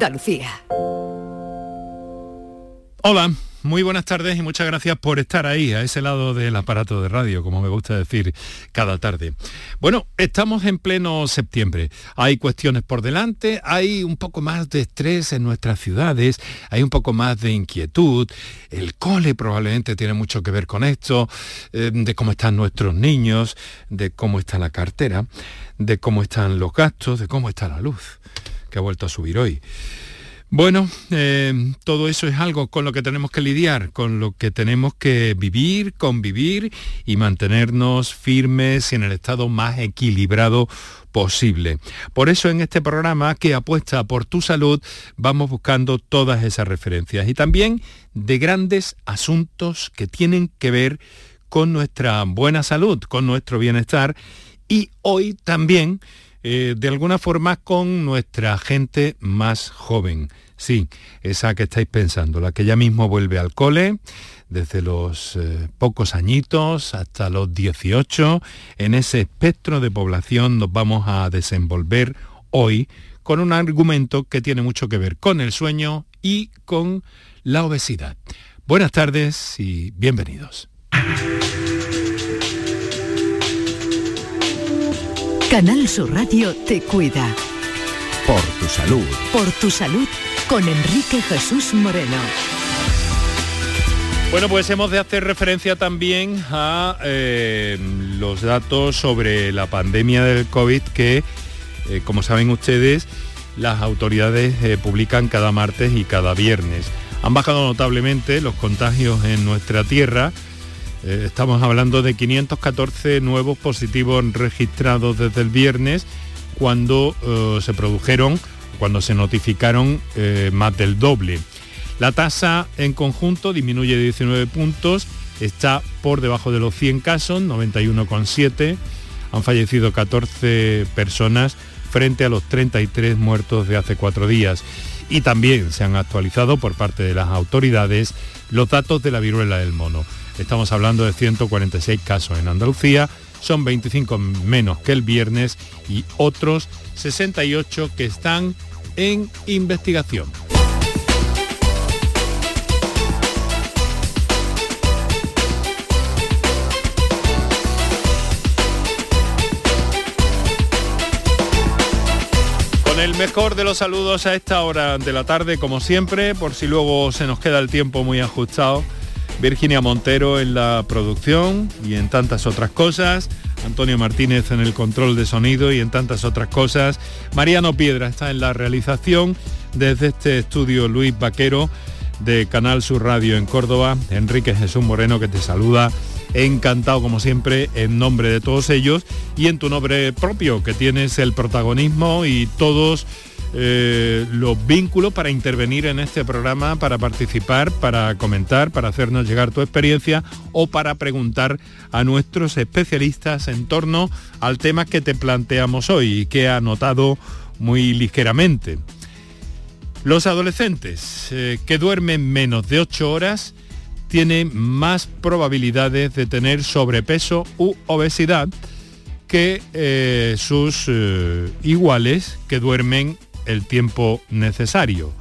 Andalucía. Hola, muy buenas tardes y muchas gracias por estar ahí, a ese lado del aparato de radio, como me gusta decir cada tarde. Bueno, estamos en pleno septiembre. Hay cuestiones por delante, hay un poco más de estrés en nuestras ciudades, hay un poco más de inquietud. El cole probablemente tiene mucho que ver con esto, eh, de cómo están nuestros niños, de cómo está la cartera, de cómo están los gastos, de cómo está la luz, que ha vuelto a subir hoy. Bueno, eh, todo eso es algo con lo que tenemos que lidiar, con lo que tenemos que vivir, convivir y mantenernos firmes y en el estado más equilibrado posible. Por eso en este programa que apuesta por tu salud vamos buscando todas esas referencias y también de grandes asuntos que tienen que ver con nuestra buena salud, con nuestro bienestar y hoy también eh, de alguna forma con nuestra gente más joven. Sí, esa que estáis pensando, la que ya mismo vuelve al cole, desde los eh, pocos añitos hasta los 18, en ese espectro de población nos vamos a desenvolver hoy con un argumento que tiene mucho que ver con el sueño y con la obesidad. Buenas tardes y bienvenidos. Canal Sur Radio te cuida. Por tu salud. Por tu salud con Enrique Jesús Moreno. Bueno, pues hemos de hacer referencia también a eh, los datos sobre la pandemia del COVID que, eh, como saben ustedes, las autoridades eh, publican cada martes y cada viernes. Han bajado notablemente los contagios en nuestra tierra, eh, estamos hablando de 514 nuevos positivos registrados desde el viernes cuando eh, se produjeron, cuando se notificaron eh, más del doble. La tasa en conjunto disminuye 19 puntos, está por debajo de los 100 casos, 91,7. Han fallecido 14 personas frente a los 33 muertos de hace cuatro días. Y también se han actualizado por parte de las autoridades los datos de la viruela del mono. Estamos hablando de 146 casos en Andalucía, son 25 menos que el viernes y otros 68 que están en investigación. Con el mejor de los saludos a esta hora de la tarde, como siempre, por si luego se nos queda el tiempo muy ajustado Virginia Montero en la producción y en tantas otras cosas, Antonio Martínez en el control de sonido y en tantas otras cosas, Mariano Piedra está en la realización desde este estudio Luis Vaquero de Canal Sur Radio en Córdoba, Enrique Jesús Moreno que te saluda, encantado como siempre en nombre de todos ellos y en tu nombre propio que tienes el protagonismo y todos eh, los vínculos para intervenir en este programa, para participar, para comentar, para hacernos llegar tu experiencia o para preguntar a nuestros especialistas en torno al tema que te planteamos hoy y que ha notado muy ligeramente. Los adolescentes eh, que duermen menos de 8 horas tienen más probabilidades de tener sobrepeso u obesidad que eh, sus iguales que duermen el tiempo necesario.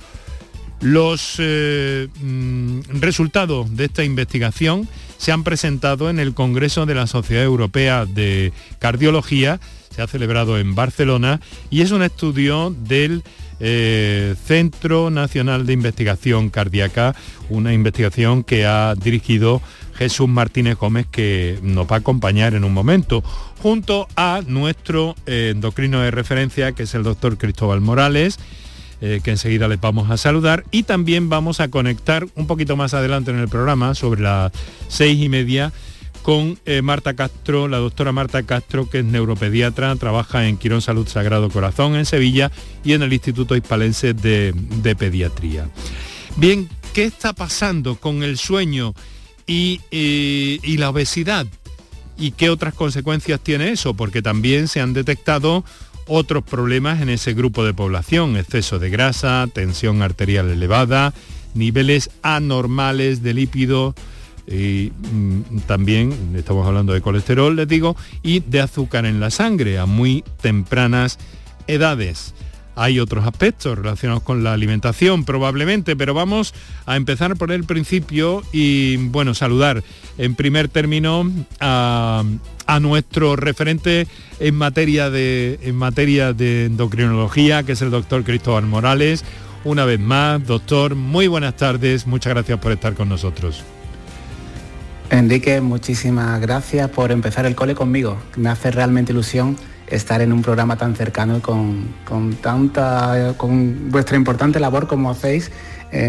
Los eh, mm, resultados de esta investigación se han presentado en el Congreso de la Sociedad Europea de Cardiología, se ha celebrado en Barcelona y es un estudio del eh, Centro Nacional de Investigación Cardíaca, una investigación que ha dirigido Jesús Martínez Gómez, que nos va a acompañar en un momento, junto a nuestro eh, endocrino de referencia, que es el doctor Cristóbal Morales, eh, que enseguida les vamos a saludar, y también vamos a conectar un poquito más adelante en el programa, sobre las seis y media, con eh, Marta Castro, la doctora Marta Castro, que es neuropediatra, trabaja en Quirón Salud Sagrado Corazón en Sevilla y en el Instituto Hispalense de, de Pediatría. Bien, ¿qué está pasando con el sueño y, la obesidad. ¿Y qué otras consecuencias tiene eso? Porque también se han detectado otros problemas en ese grupo de población, exceso de grasa, tensión arterial elevada, niveles anormales de lípido, y mm, también estamos hablando de colesterol, les digo, y de azúcar en la sangre a muy tempranas edades. Hay otros aspectos relacionados con la alimentación probablemente, pero vamos a empezar por el principio y bueno, saludar en primer término a, nuestro referente en materia, de, en materia de endocrinología, que es el doctor Cristóbal Morales. Una vez más, doctor, muy buenas tardes, muchas gracias por estar con nosotros. Enrique, muchísimas gracias por empezar el cole conmigo. Me hace realmente ilusión estar en un programa tan cercano con, con tanta, con vuestra importante labor como hacéis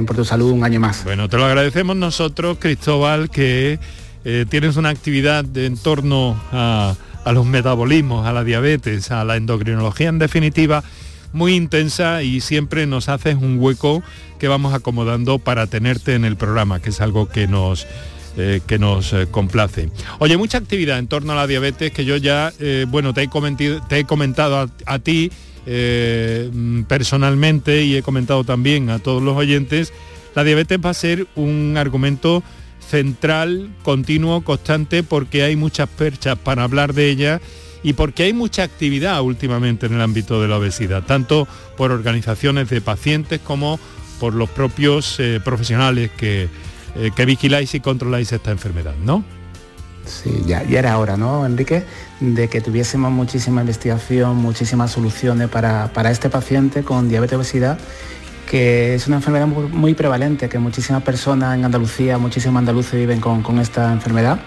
Por tu Salud un año más. Bueno, te lo agradecemos nosotros, Cristóbal, que eh, tienes una actividad en torno a, a los metabolismos, a la diabetes, a la endocrinología en definitiva, muy intensa y siempre nos haces un hueco que vamos acomodando para tenerte en el programa, que es algo que nos eh, que nos eh, complace. Oye, mucha actividad en torno a la diabetes que yo ya, eh, bueno, te he, te he comentado a, ti mm, personalmente y he comentado también a todos los oyentes, la diabetes va a ser un argumento central, continuo, constante, porque hay muchas perchas para hablar de ella y porque hay mucha actividad últimamente en el ámbito de la obesidad, tanto por organizaciones de pacientes como por los propios profesionales que, eh, que vigiláis y controláis esta enfermedad, ¿no? Sí, ya, era hora, ¿no, Enrique? De que tuviésemos muchísima investigación, muchísimas soluciones para, este paciente con diabetes obesidad, que es una enfermedad muy, prevalente, que muchísimas personas en Andalucía, muchísimos andaluces viven con, con, esta enfermedad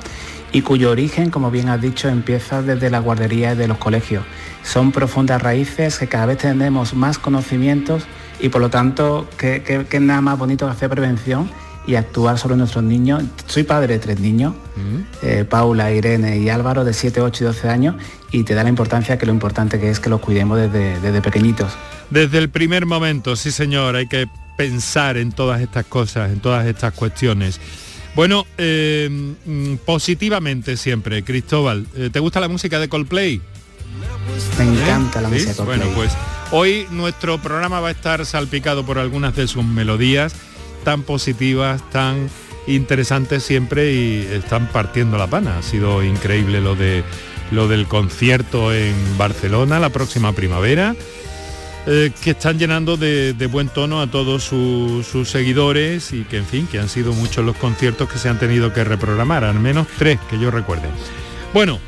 y cuyo origen, como bien has dicho, empieza desde la guardería y de los colegios. Son profundas raíces que cada vez tenemos más conocimientos y por lo tanto, que, nada más bonito que hacer prevención y actuar sobre nuestros niños. Soy padre de tres niños, mm. eh, Paula, Irene y Álvaro, de 7, 8 y 12 años, y te da la importancia que lo importante que es que los cuidemos desde, desde pequeñitos. Desde el primer momento, sí señor, hay que pensar en todas estas cosas, en todas estas cuestiones. Bueno, eh, mm, positivamente siempre, Cristóbal, eh, ¿te gusta la música de Coldplay? Me encanta la música de Coldplay. Bueno, pues hoy nuestro programa va a estar salpicado por algunas de sus melodías tan positivas, tan interesantes siempre y están partiendo la pana. Ha sido increíble lo de lo del concierto en Barcelona la próxima primavera. Eh, que están llenando de, buen tono a todos sus seguidores y que en fin, que han sido muchos los conciertos que se han tenido que reprogramar, al menos tres que yo recuerde. Bueno,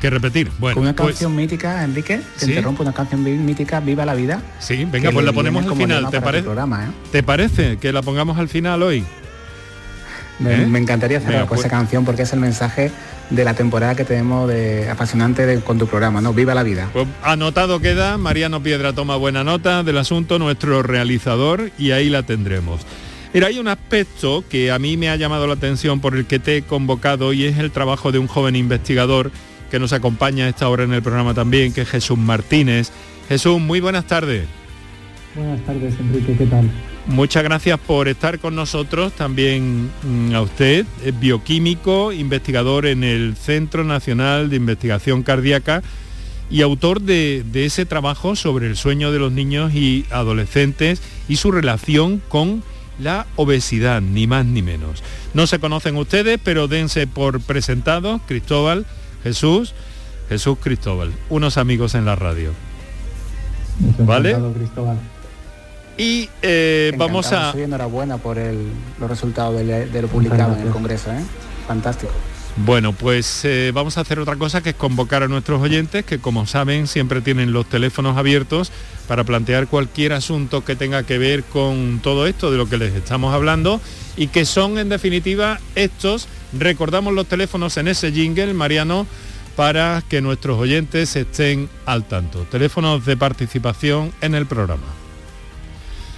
que repetir. Bueno, una pues- canción mítica, Enrique, te interrumpo, una canción mítica, Viva la vida. Sí, venga, pues la ponemos al final, ¿te parece? ¿eh? ¿Te parece que la pongamos al final hoy? Me, ¿Eh? encantaría cerrar con pues- esa canción porque es el mensaje de la temporada que tenemos de apasionante con tu programa, ¿no? Viva la vida. Pues anotado queda, Mariano Piedra toma buena nota del asunto, nuestro realizador, y ahí la tendremos. Mira, hay un aspecto que a mí me ha llamado la atención por el que te he convocado y es el trabajo de un joven investigador que nos acompaña a esta hora en el programa también, que es Jesús Martínez. Jesús, muy buenas tardes. Buenas tardes, Enrique, ¿qué tal? Muchas gracias por estar con nosotros, también mm, a usted, es bioquímico, investigador en el Centro Nacional de Investigación Cardíaca y autor de, de, ese trabajo sobre el sueño de los niños y adolescentes y su relación con la obesidad, ni más ni menos. No se conocen ustedes, pero dense por presentados, Cristóbal, Jesús, Jesús Cristóbal, unos amigos en la radio. ¿Vale? Cristóbal. Y eh, vamos a... Soy enhorabuena por los resultados de, lo publicado en el Congreso, ¿eh? Fantástico. Bueno, pues eh, vamos a hacer otra cosa que es convocar a nuestros oyentes que como saben siempre tienen los teléfonos abiertos para plantear cualquier asunto que tenga que ver con todo esto de lo que les estamos hablando y que son en definitiva estos Recordamos los teléfonos en ese jingle, Mariano, para que nuestros oyentes estén al tanto. Teléfonos de participación en el programa.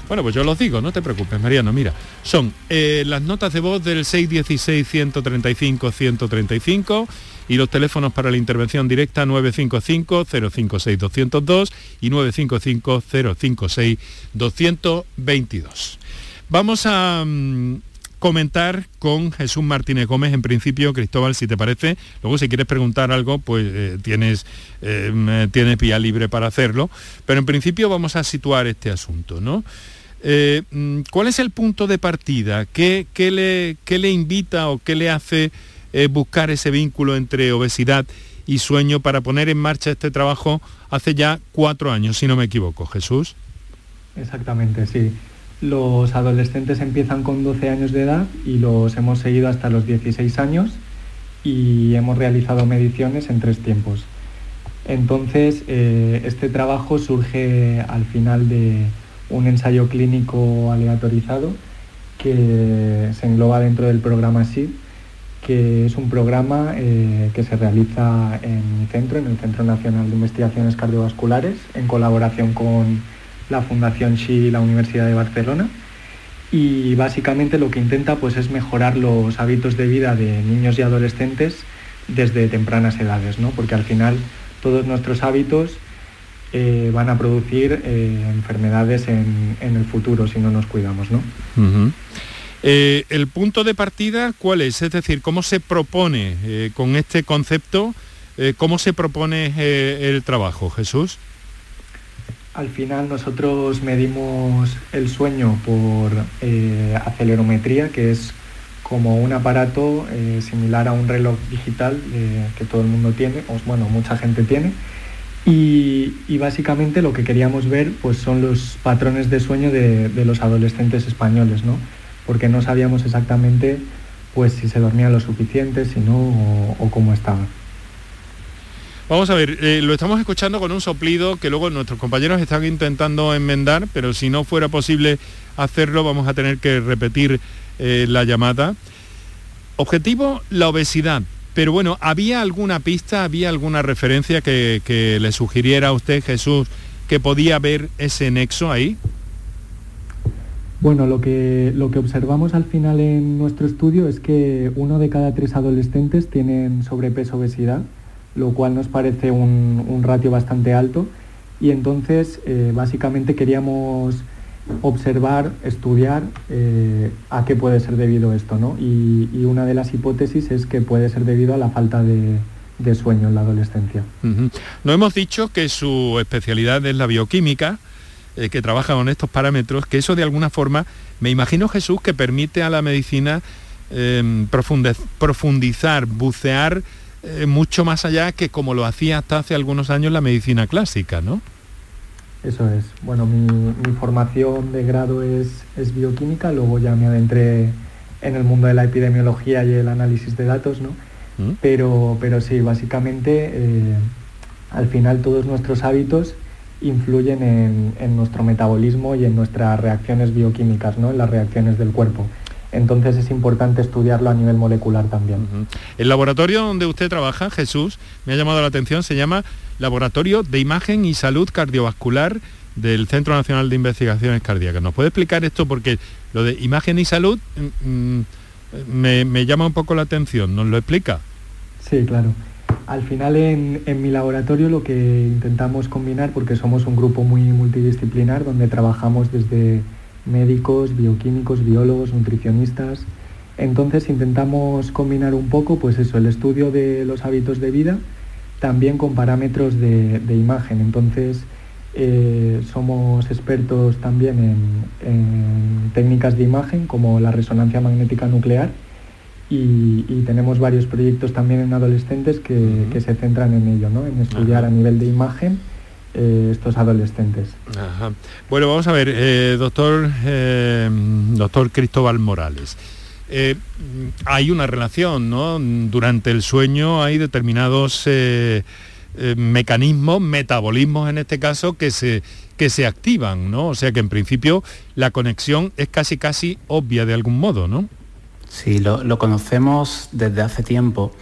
Bueno, pues yo los digo, no te preocupes, Mariano. Mira, son eh, las notas de voz del 616-135-135 y los teléfonos para la intervención directa 955-056-202 y 955-056-222. Vamos a, mm, comentar con Jesús Martínez Gómez, en principio, Cristóbal, si te parece. Luego, si quieres preguntar algo, pues eh, tienes, eh, tienes vía libre para hacerlo. Pero en principio vamos a situar este asunto, ¿no? Eh, mm, ¿Cuál es el punto de partida? ¿Qué, le, invita o qué le hace buscar ese vínculo entre obesidad y sueño para poner en marcha este trabajo hace ya cuatro años, si no me equivoco, Jesús? Exactamente, sí. Los adolescentes empiezan con 12 años de edad y los hemos seguido hasta los 16 años y hemos realizado mediciones en tres tiempos. Entonces, eh, este trabajo surge al final de un ensayo clínico aleatorizado que se engloba dentro del programa SID, que es un programa eh, que se realiza en mi centro, en el Centro Nacional de Investigaciones Cardiovasculares, en colaboración con la Fundación SHI y la Universidad de Barcelona. Y básicamente lo que intenta pues, es mejorar los hábitos de vida de niños y adolescentes desde tempranas edades, ¿no? porque al final todos nuestros hábitos eh, van a producir eh, enfermedades en, el futuro si no nos cuidamos. ¿no? Eh, ¿El punto de partida cuál es? Es decir, ¿cómo se propone con este concepto, cómo se propone el trabajo, Jesús? Al final nosotros medimos el sueño por acelerometría, que es como un aparato eh, similar a un reloj digital eh, que todo el mundo tiene, o bueno, mucha gente tiene. Y, básicamente lo que queríamos ver pues, son los patrones de sueño de, los adolescentes españoles, ¿no? porque no sabíamos exactamente pues, si se dormía lo suficiente, si no, o, cómo estaba. Vamos a ver, eh, lo estamos escuchando con un soplido que luego nuestros compañeros están intentando enmendar, pero si no fuera posible hacerlo vamos a tener que repetir eh, la llamada. Objetivo, la obesidad. Pero bueno, ¿había alguna pista, había alguna referencia que, le sugiriera a usted, Jesús, que podía ver ese nexo ahí? Bueno, lo que, lo que observamos al final en nuestro estudio es que uno de cada tres adolescentes tienen sobrepeso obesidad, lo cual nos parece un, ratio bastante alto. Y entonces, eh, básicamente queríamos observar, estudiar eh, a qué puede ser debido esto, ¿no? Y, una de las hipótesis es que puede ser debido a la falta de, sueño en la adolescencia. No hemos dicho que su especialidad es la bioquímica, eh, que trabaja con estos parámetros, que eso de alguna forma, me imagino Jesús, que permite a la medicina em, profundizar, bucear eh, mucho más allá que como lo hacía hasta hace algunos años la medicina clásica, ¿no? Eso es. Bueno, mi, formación de grado es, es, bioquímica, luego ya me adentré en el mundo de la epidemiología y el análisis de datos, ¿no? ¿Mm? Pero, pero sí, básicamente eh, al final todos nuestros hábitos influyen en, en, nuestro metabolismo y en nuestras reacciones bioquímicas, ¿no? en las reacciones del cuerpo. Entonces es importante estudiarlo a nivel molecular también. El laboratorio donde usted trabaja, Jesús, me ha llamado la atención, se llama Laboratorio de Imagen y Salud Cardiovascular del Centro Nacional de Investigaciones Cardíacas. ¿Nos puede explicar esto? Porque lo de imagen y salud mm, mm, me, llama un poco la atención. ¿Nos lo explica? Sí, claro. Al final en, en, mi laboratorio lo que intentamos combinar, porque somos un grupo muy multidisciplinar, donde trabajamos desde médicos, bioquímicos, biólogos, nutricionistas. Entonces intentamos combinar un poco pues eso, el estudio de los hábitos de vida también con parámetros de, imagen. Entonces eh, somos expertos también en, técnicas de imagen como la resonancia magnética nuclear y, tenemos varios proyectos también en adolescentes que, se centran en ello, ¿no? en estudiar a nivel de imagen eh, estos adolescentes. Bueno, vamos a ver, eh, doctor, eh, doctor Cristóbal Morales. hay una relación, ¿no? Durante el sueño hay determinados mecanismos, metabolismos en este caso, que se, que se activan, ¿no? O sea que en principio la conexión es casi casi obvia de algún modo, ¿no? Sí, lo, lo conocemos desde hace tiempo.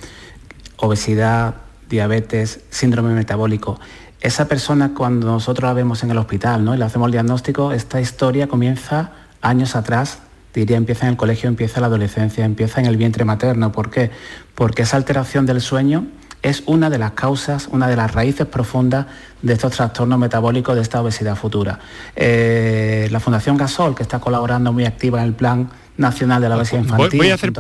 Obesidad, diabetes, síndrome metabólico esa persona cuando nosotros la vemos en el hospital ¿no? y le hacemos el diagnóstico, esta historia comienza años atrás, diría empieza en el colegio, empieza en la adolescencia, empieza en el vientre materno. ¿Por qué? Porque esa alteración del sueño es una de las causas, una de las raíces profundas de estos trastornos metabólicos de esta obesidad futura. Eh, la Fundación Gasol, que está colaborando muy activa en el Plan Nacional de la Obesidad Infantil, voy, a hacer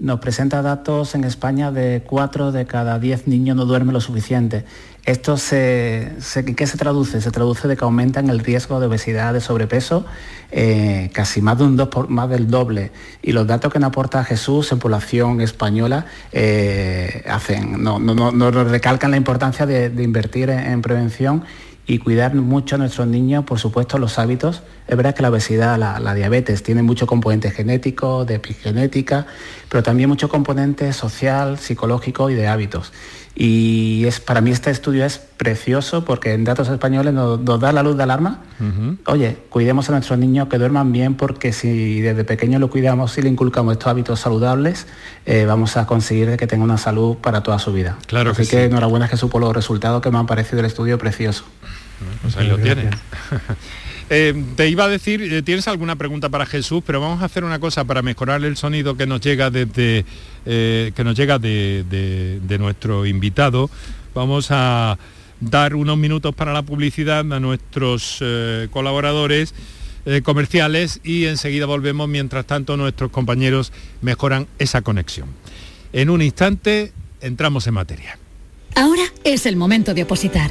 nos presenta datos en España de 4 de cada 10 niños no duermen lo suficiente. Esto se, ¿qué se traduce? Se traduce de que aumentan el riesgo de obesidad, de sobrepeso, eh, casi más, de un dos más del doble. Y los datos que nos aporta Jesús en población española eh, hacen, no, nos recalcan la importancia de, invertir en, prevención y cuidar mucho a nuestros niños, por supuesto, los hábitos. Es verdad que la obesidad, la, diabetes, tiene mucho componente genético, de epigenética, pero también mucho componente social, psicológico y de hábitos. Y es, para mí este estudio es precioso porque en datos españoles nos, da la luz de alarma. Oye, cuidemos a nuestros niños que duerman bien porque si desde pequeños lo cuidamos y le inculcamos estos hábitos saludables, eh, vamos a conseguir que tenga una salud para toda su vida. Claro Así que, enhorabuena Jesús por los resultados que me han parecido del estudio precioso. Pues ahí lo tienes. Eh, te iba a decir, eh, tienes alguna pregunta para Jesús, pero vamos a hacer una cosa para mejorar el sonido que nos llega desde eh, que nos llega de, nuestro invitado. Vamos a dar unos minutos para la publicidad a nuestros colaboradores comerciales y enseguida volvemos mientras tanto nuestros compañeros mejoran esa conexión. En un instante entramos en materia. Ahora es el momento de opositar.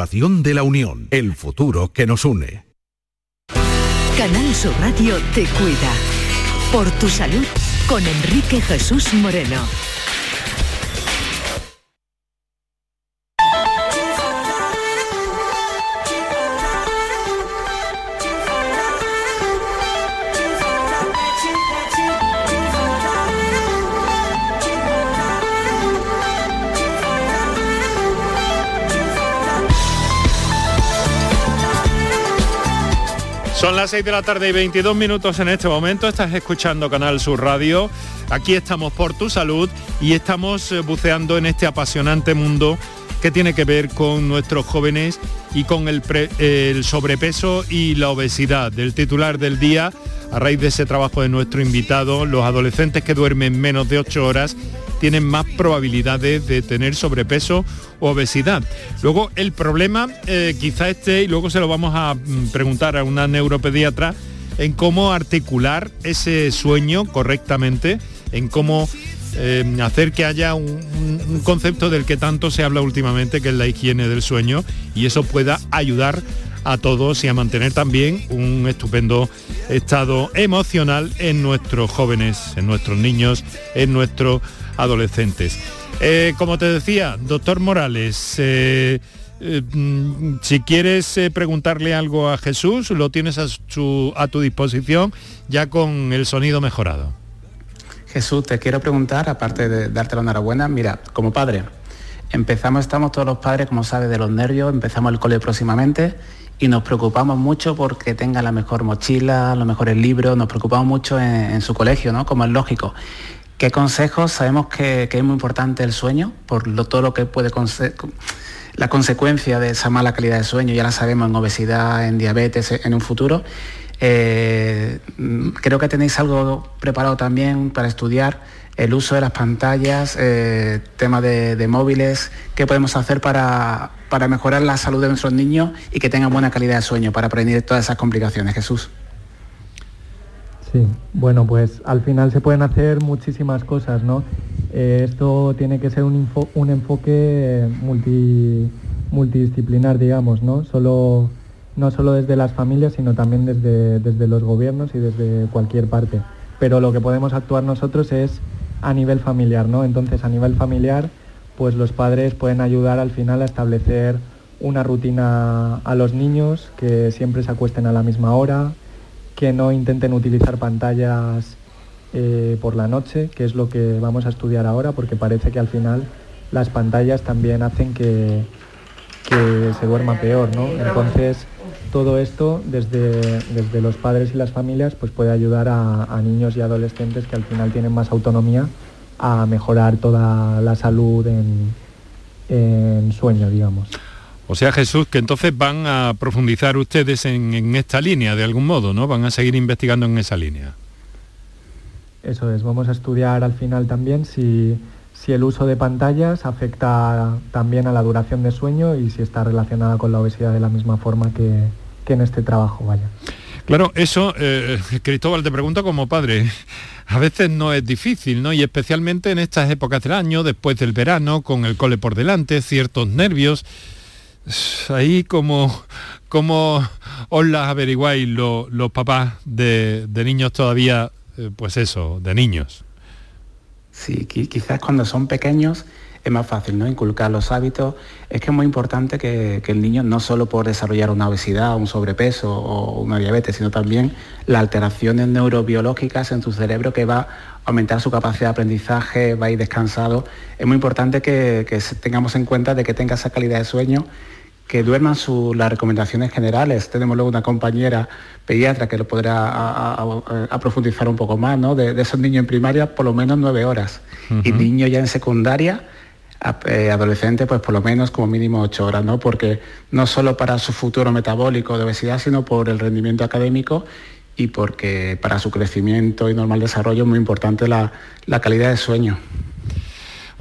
de la Unión, el futuro que nos une. Canal Sur Radio te cuida. Por tu salud con Enrique Jesús Moreno. Las 6 de la tarde y 22 minutos en este momento. Estás escuchando Canal Sur Radio. Aquí estamos por tu salud y estamos eh, buceando en este apasionante mundo que tiene que ver con nuestros jóvenes y con el, sobrepeso y la obesidad. Del titular del día, a raíz de ese trabajo de nuestro invitado, los adolescentes que duermen menos de 8 horas tienen más probabilidades de tener sobrepeso o obesidad. Luego el problema eh, quizá esté, y luego se lo vamos a mm, preguntar a una neuropediatra, en cómo articular ese sueño correctamente, en cómo eh, hacer que haya un, un, concepto del que tanto se habla últimamente, que es la higiene del sueño, y eso pueda ayudar a todos y a mantener también un estupendo estado emocional en nuestros jóvenes, en nuestros niños, en nuestros adolescentes. Eh, como te decía, doctor Morales, eh, eh, mm, si quieres preguntarle algo a Jesús, lo tienes a, a tu disposición ya con el sonido mejorado. Jesús, te quiero preguntar, aparte de darte la enhorabuena, mira, como padre, empezamos, estamos todos los padres, como sabes, de los nervios, empezamos el cole próximamente y nos preocupamos mucho porque tenga la mejor mochila, los mejores libros, nos preocupamos mucho en su colegio, ¿no? Como es lógico. ¿Qué consejos? Sabemos que, es muy importante el sueño, por todo lo que puede... La consecuencia de esa mala calidad de sueño, ya la sabemos en obesidad, en diabetes, en un futuro. Eh, creo que tenéis algo preparado también para estudiar el uso de las pantallas, eh, tema de, móviles, qué podemos hacer para, para mejorar la salud de nuestros niños y que tengan buena calidad de sueño, para prevenir todas esas complicaciones. Jesús. Sí, bueno, pues al final se pueden hacer muchísimas cosas, ¿no? Eh, esto tiene que ser un, un enfoque multidisciplinar, digamos, ¿no? No solo desde las familias, sino también desde, desde los gobiernos y desde cualquier parte. Pero lo que podemos actuar nosotros es a nivel familiar, ¿no? Entonces, a nivel familiar, pues los padres pueden ayudar al final a establecer una rutina a los niños, que siempre se acuesten a la misma hora, que no intenten utilizar pantallas eh, por la noche, que es lo que vamos a estudiar ahora, porque parece que al final las pantallas también hacen que, se duerma peor, ¿no? Entonces, todo esto desde, desde los padres y las familias pues puede ayudar a, niños y adolescentes que al final tienen más autonomía a mejorar toda la salud en, en sueño, digamos. O sea, Jesús, que entonces van a profundizar ustedes en, en, esta línea de algún modo, ¿no? Van a seguir investigando en esa línea. Eso es, vamos a estudiar al final también si si el uso de pantallas afecta también a la duración de sueño y si está relacionada con la obesidad de la misma forma que, en este trabajo, vaya. Claro, eso, eh, Cristóbal, te pregunto como padre, a veces no es difícil, ¿no? Y especialmente en estas épocas del año, después del verano, con el cole por delante, ciertos nervios, ahí como, como os las averiguáis los papás de, niños todavía, eh, pues eso, de niños. Sí, quizás cuando son pequeños es más fácil ¿no? inculcar los hábitos. Es que es muy importante que, el niño no solo por desarrollar una obesidad, un sobrepeso o una diabetes, sino también las alteraciones neurobiológicas en su cerebro que va aumentar su capacidad de aprendizaje, va a ir descansado. Es muy importante que, que tengamos en cuenta de que tenga esa calidad de sueño que duerman las recomendaciones generales. Tenemos luego una compañera pediatra que lo podrá a, profundizar un poco más, ¿no? De, esos niños en primaria por lo menos nueve horas y niños ya en secundaria, eh, adolescentes pues por lo menos como mínimo ocho horas, ¿no? Porque no solo para su futuro metabólico de obesidad, sino por el rendimiento académico y porque para su crecimiento y normal desarrollo es muy importante la calidad de sueño.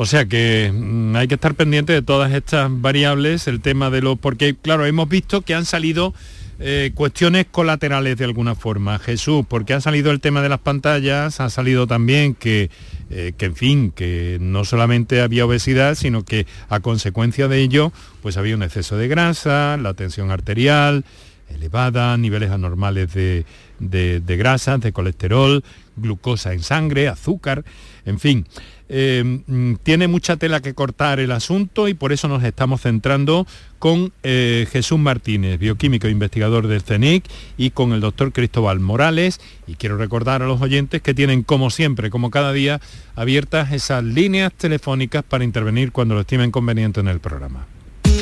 O sea que mm, hay que estar pendiente de todas estas variables, el tema de los... Porque, claro, hemos visto que han salido eh, cuestiones colaterales de alguna forma. Jesús, porque ha salido el tema de las pantallas, ha salido también que, eh, que, en fin, que no solamente había obesidad, sino que a consecuencia de ello, pues había un exceso de grasa, la tensión arterial elevada, niveles anormales de, de, grasas, de colesterol, glucosa en sangre, azúcar, en fin. Eh, mm, tiene mucha tela que cortar el asunto y por eso nos estamos centrando con eh, Jesús Martínez, bioquímico e investigador del CENIC, y con el doctor Cristóbal Morales. Y quiero recordar a los oyentes que tienen, como siempre, como cada día, abiertas esas líneas telefónicas para intervenir cuando lo estimen conveniente en el programa.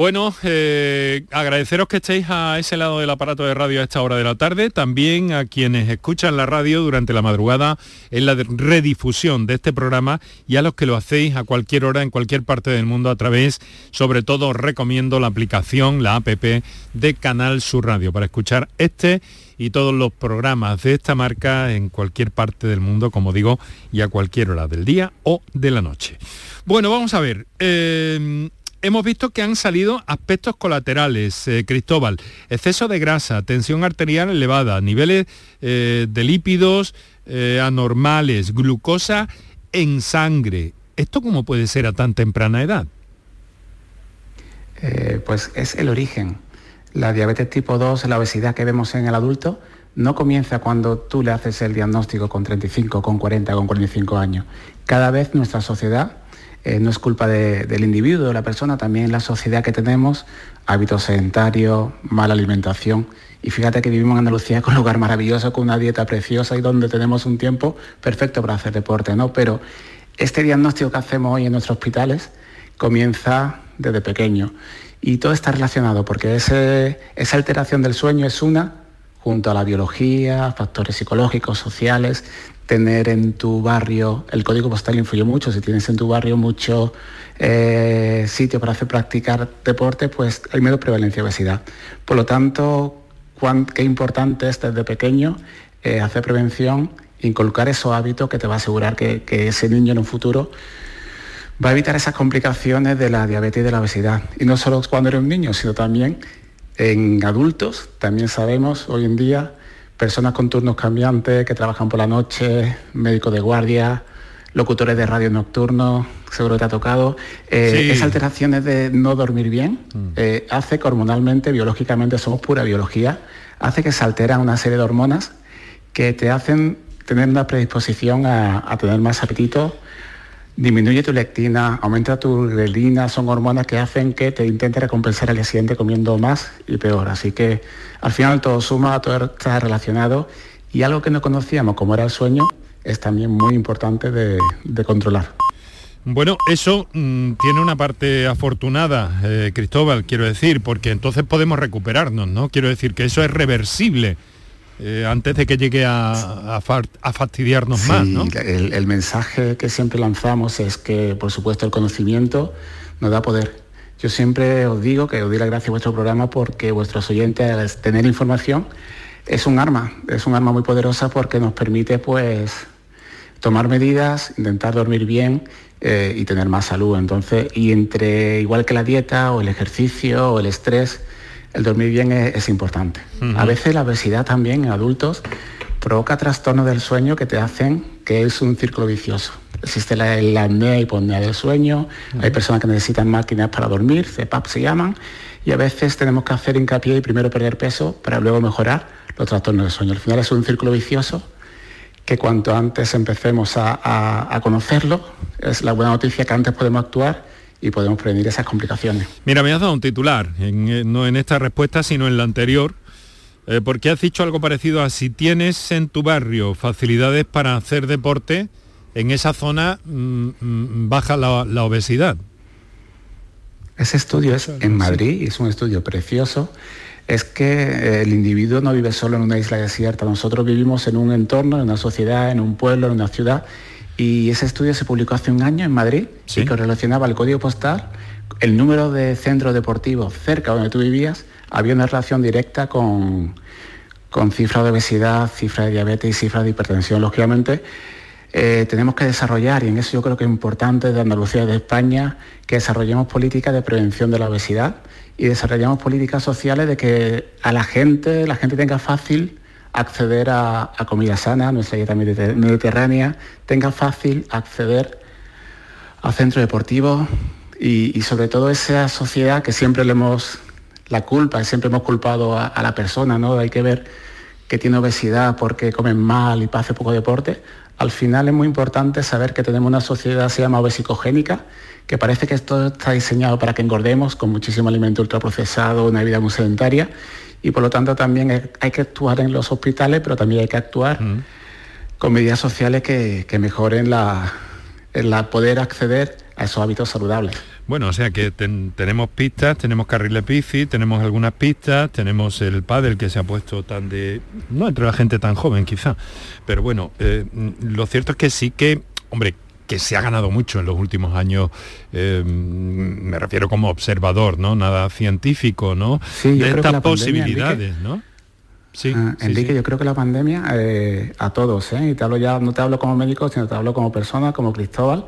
Bueno, eh, agradeceros que estéis a ese lado del aparato de radio a esta hora de la tarde, también a quienes escuchan la radio durante la madrugada en la redifusión de este programa y a los que lo hacéis a cualquier hora en cualquier parte del mundo a través, sobre todo recomiendo la aplicación, la APP de Canal Sur Radio para escuchar este y todos los programas de esta marca en cualquier parte del mundo, como digo, y a cualquier hora del día o de la noche. Bueno, vamos a ver. Eh, hemos visto que han salido aspectos colaterales, eh, Cristóbal, exceso de grasa, tensión arterial elevada, niveles eh, de lípidos eh, anormales, glucosa en sangre. ¿Esto cómo puede ser a tan temprana edad? pues es el origen. La diabetes tipo 2, la obesidad que vemos en el adulto, no comienza cuando tú le haces el diagnóstico con 35, con 40, con 45 años. Cada vez nuestra sociedad eh, no es culpa del individuo, de la persona, también la sociedad que tenemos, hábitos sedentarios, mala alimentación. Y fíjate que vivimos en Andalucía con un lugar maravilloso, con una dieta preciosa y donde tenemos un tiempo perfecto para hacer deporte, ¿no? Pero este diagnóstico que hacemos hoy en nuestros hospitales comienza desde pequeño. Y todo está relacionado porque esa alteración del sueño es una, junto a la biología, factores psicológicos, sociales, tener en tu barrio, el código postal influye mucho, si tienes en tu barrio mucho eh, sitio para hacer practicar deporte, pues hay menos prevalencia de obesidad. Por lo tanto, qué importante es desde pequeño eh, hacer prevención, inculcar esos hábitos que te va a asegurar que, que ese niño en un futuro va a evitar esas complicaciones de la diabetes y de la obesidad. Y no solo cuando eres un niño, sino también en adultos. También sabemos hoy en día personas con turnos cambiantes que trabajan por la noche, médicos de guardia, locutores de radio nocturnos, seguro que te ha tocado, eh, esas alteraciones de no dormir bien, mm. eh, hace que hormonalmente, biológicamente, somos pura biología, hace que se alteran una serie de hormonas que te hacen tener una predisposición a, tener más apetito, disminuye tu lectina, aumenta tu grelina, son hormonas que hacen que te intentes recompensar al día siguiente comiendo más y peor. Así que al final todo suma, todo está relacionado y algo que no conocíamos como era el sueño es también muy importante de, controlar. Bueno, eso mm, tiene una parte afortunada, eh, Cristóbal, quiero decir, porque entonces podemos recuperarnos, ¿no? Quiero decir que eso es reversible eh, antes de que llegue a, fastidiarnos más, ¿no? El, el, mensaje que siempre lanzamos es que, por supuesto, el conocimiento nos da poder. Yo siempre os digo que os doy las gracias a vuestro programa porque vuestros oyentes, al tener información, es un arma, es un arma muy poderosa porque nos permite pues tomar medidas, intentar dormir bien eh, y tener más salud. Entonces, y entre igual que la dieta o el ejercicio o el estrés, el dormir bien es, importante. A veces la obesidad también en adultos provoca trastornos del sueño que te hacen que es un círculo vicioso. Existe la, la apnea y hipopnea del sueño, hay personas que necesitan máquinas para dormir, CPAP se llaman, y a veces tenemos que hacer hincapié y primero perder peso para luego mejorar los trastornos del sueño. Al final es un círculo vicioso que cuanto antes empecemos a, conocerlo, es la buena noticia que antes podemos actuar y podemos prevenir esas complicaciones. Mira, me has dado un titular, eh, no en esta respuesta, sino en la anterior, eh, porque has dicho algo parecido a si tienes en tu barrio facilidades para hacer deporte, en esa zona mm, mm, baja la, la, obesidad. Ese estudio es en Madrid, es un estudio precioso es que eh, el individuo no vive solo en una isla desierta, nosotros vivimos en un entorno, en una sociedad, en un pueblo, en una ciudad, y ese estudio se publicó hace un año en Madrid y que relacionaba el código postal, el número de centros deportivos cerca donde tú vivías, había una relación directa con, con cifras de obesidad, cifras de diabetes y cifras de hipertensión. Lógicamente, eh, tenemos que desarrollar, y en eso yo creo que es importante de Andalucía y de España, que desarrollemos políticas de prevención de la obesidad y desarrollamos políticas sociales de que a la gente, la gente tenga fácil acceder a, comida sana, nuestra dieta mediterránea, tenga fácil acceder a centros deportivos y, sobre todo esa sociedad que siempre le hemos, la culpa, siempre hemos culpado a, la persona, ¿no? Hay que ver que tiene obesidad porque comen mal y hace poco deporte. Al final es muy importante saber que tenemos una sociedad que se llama obesicogénica, que parece que esto está diseñado para que engordemos con muchísimo alimento ultraprocesado, una vida muy sedentaria y por lo tanto también hay que actuar en los hospitales, pero también hay que actuar con medidas sociales que, mejoren la, poder acceder a esos hábitos saludables. Bueno, o sea que tenemos pistas, tenemos carriles bici, tenemos algunas pistas, tenemos el pádel que se ha puesto tan de... no entre la gente tan joven quizá, pero bueno, eh, lo cierto es que sí que, hombre, que se ha ganado mucho en los últimos años, eh, me refiero como observador, ¿no? Nada científico, ¿no? Sí, de estas posibilidades, ¿no? Sí, ah, Enrique, yo creo que la pandemia eh, a todos, ¿eh? y te hablo ya, no te hablo como médico, sino te hablo como persona, como Cristóbal,